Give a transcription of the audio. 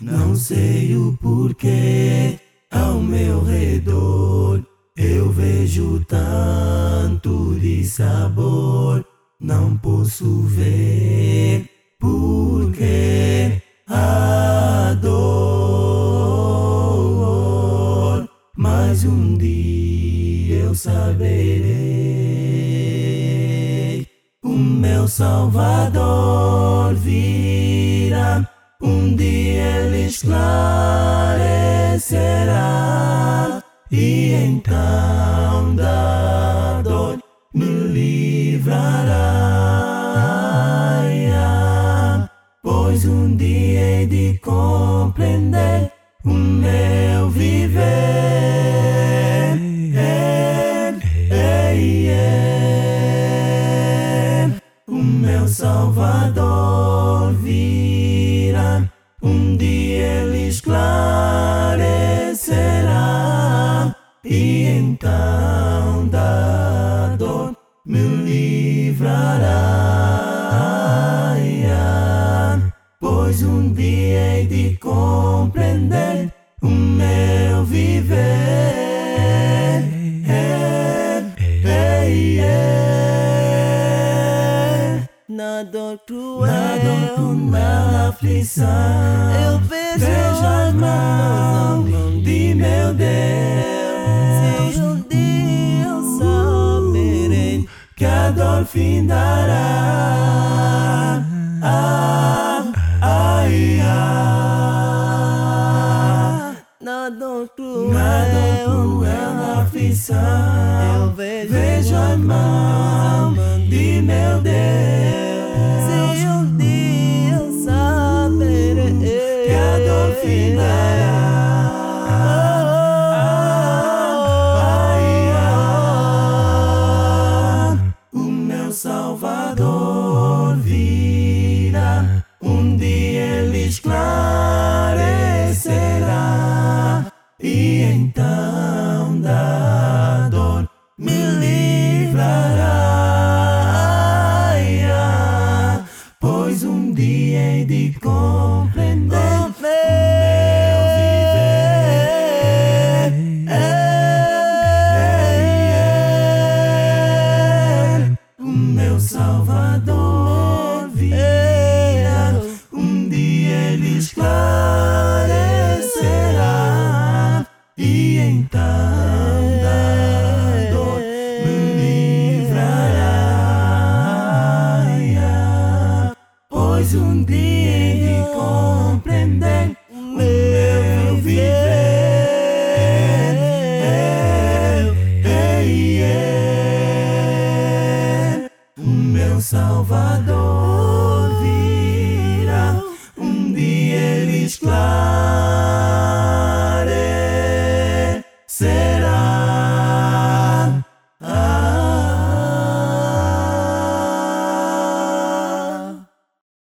Não sei o porquê ao meu redor eu vejo tanto de sabor. Não posso ver porque a dor. Mas um dia eu saberei. O meu Salvador virá. Um dia ele esclarecerá. E então da dor me livrará. Pois um dia hei de compreender o meu viver. E então da dor me livrará. Pois um dia hei de compreender o meu viver. Ei, ei, Na dor cruel, Na dor cruel, aflição, eu vejo, findará. Ah, ai, ah. Na dor cruel, Na dor cruel, na aflição, eu vejo, vejo as mãos de meu Deus. Salvador esclarecerá. E da dor me livrará. Pois um dia compreender o meu viver. Ei, ei, o meu Salvador